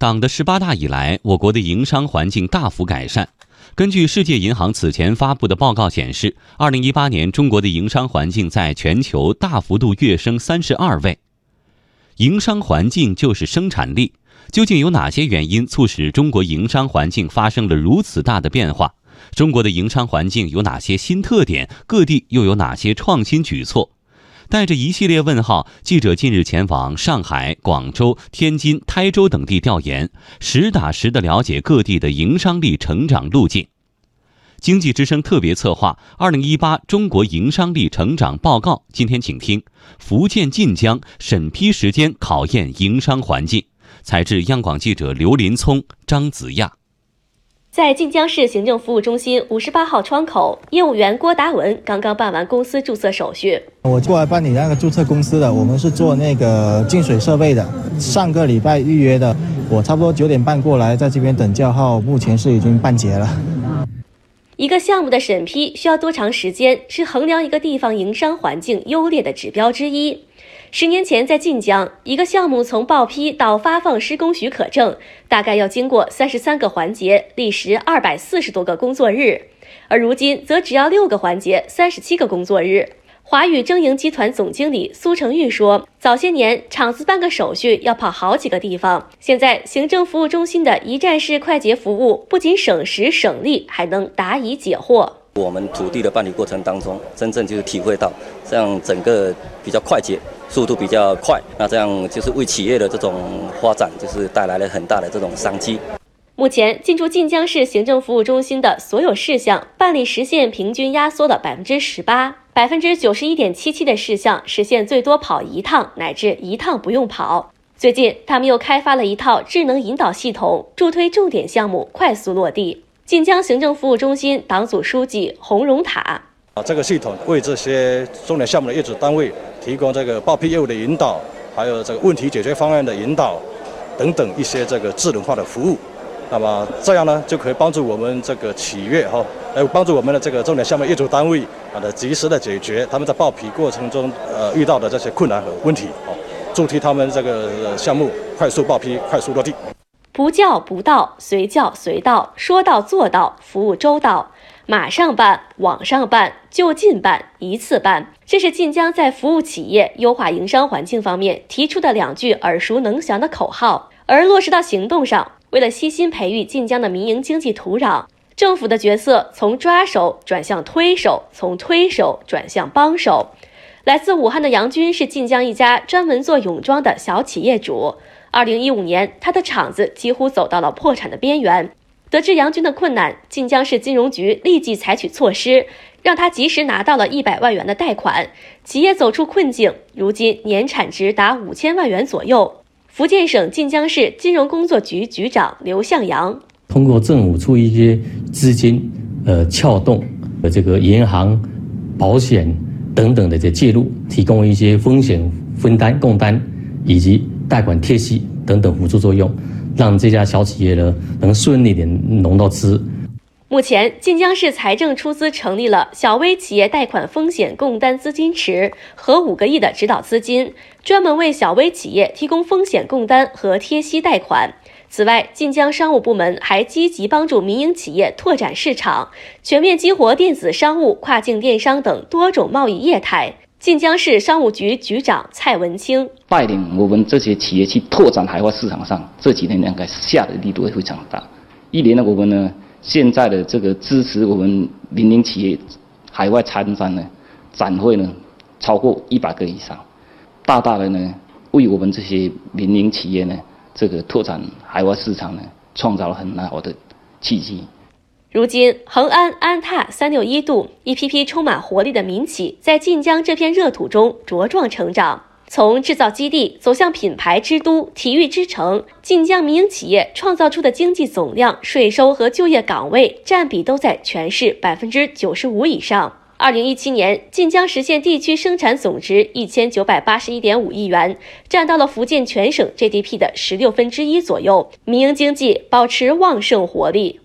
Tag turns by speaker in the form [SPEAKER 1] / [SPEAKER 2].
[SPEAKER 1] 党的十八大以来，我国的营商环境大幅改善。根据世界银行此前发布的报告显示，二零一八年中国的营商环境在全球大幅度跃升三十二位。营商环境就是生产力，究竟有哪些原因促使中国营商环境发生了如此大的变化？中国的营商环境有哪些新特点？各地又有哪些创新举措？带着一系列问号，记者近日前往上海、广州、天津、台州等地调研，实打实的了解各地的营商力成长路径。经济之声特别策划《二零一八中国营商力成长报告》，今天请听福建晋江审批时间考验营商环境。采制央广记者刘林聪、张子亚。
[SPEAKER 2] 在晋江市行政服务中心五十八号窗口，业务员郭达文刚刚办完公司注册手续。
[SPEAKER 3] 我过来办理那个注册公司的，我们是做那个净水设备的。上个礼拜预约的，我差不多九点半过来，在这边等叫号，目前是已经办结了。
[SPEAKER 2] 一个项目的审批需要多长时间，是衡量一个地方营商环境优劣的指标之一。十年前，在晋江，一个项目从报批到发放施工许可证，大概要经过三十三个环节，历时二百四十多个工作日；而如今，则只要六个环节，三十七个工作日。华宇征营集团总经理苏成玉说：“早些年，厂子办个手续要跑好几个地方，现在行政服务中心的一站式快捷服务，不仅省时省力，还能答疑解惑。”
[SPEAKER 4] 我们土地的办理过程当中，真正就是体会到这样整个比较快捷，速度比较快，那这样就是为企业的这种发展，就是带来了很大的这种商机。
[SPEAKER 2] 目前进驻晋江市行政服务中心的所有事项办理时限平均压缩了百分之十八，百分之九十一点七七的事项实现最多跑一趟，乃至一趟不用跑。最近，他们又开发了一套智能引导系统，助推重点项目快速落地。晋江行政服务中心党组书记洪荣塔
[SPEAKER 5] 啊，这个系统为这些重点项目的业主单位提供这个报批业务的引导，还有这个问题解决方案的引导等等一些这个智能化的服务。那么这样呢，就可以帮助我们这个企业哈，来帮助我们的这个重点项目业主单位啊的及时的解决他们在报批过程中呃遇到的这些困难和问题，哦，助推他们这个项目快速报批、快速落地。
[SPEAKER 2] 不叫不到，随叫随到，说到做到，服务周到，马上办，网上办，就近办，一次办。这是晋江在服务企业、优化营商环境方面提出的两句耳熟能详的口号。而落实到行动上，为了悉心培育晋江的民营经济土壤，政府的角色从抓手转向推手，从推手转向帮手。来自武汉的杨军是晋江一家专门做泳装的小企业主。二零一五年，他的厂子几乎走到了破产的边缘。得知杨军的困难，晋江市金融局立即采取措施，让他及时拿到了一百万元的贷款，企业走出困境。如今年产值达五千万元左右。福建省晋江市金融工作局局长刘向阳
[SPEAKER 6] 通过政府出一些资金，呃，撬动呃这个银行、保险等等的这介入，提供一些风险分担共担，以及。贷款贴息等等辅助作用，让这家小企业呢能顺利点融到资。
[SPEAKER 2] 目前，晋江市财政出资成立了小微企业贷款风险共担资金池和五个亿的指导资金，专门为小微企业提供风险共担和贴息贷款。此外，晋江商务部门还积极帮助民营企业拓展市场，全面激活电子商务、跨境电商等多种贸易业态。晋江市商务局局长蔡文清
[SPEAKER 7] 带领我们这些企业去拓展海外市场上，这几年应该下的力度也非常大。一年呢，我们呢现在的这个支持我们民营企业海外参展呢，展会呢超过一百个以上，大大的呢为我们这些民营企业呢这个拓展海外市场呢创造了很好的契机。
[SPEAKER 2] 如今，恒安、安踏、三六一度一批批充满活力的民企，在晋江这片热土中茁壮成长。从制造基地走向品牌之都、体育之城，晋江民营企业创造出的经济总量、税收和就业岗位占比都在全市百分之九十五以上。二零一七年，晋江实现地区生产总值一千九百八十一点五亿元，占到了福建全省 GDP 的十六分之一左右，民营经济保持旺盛活力。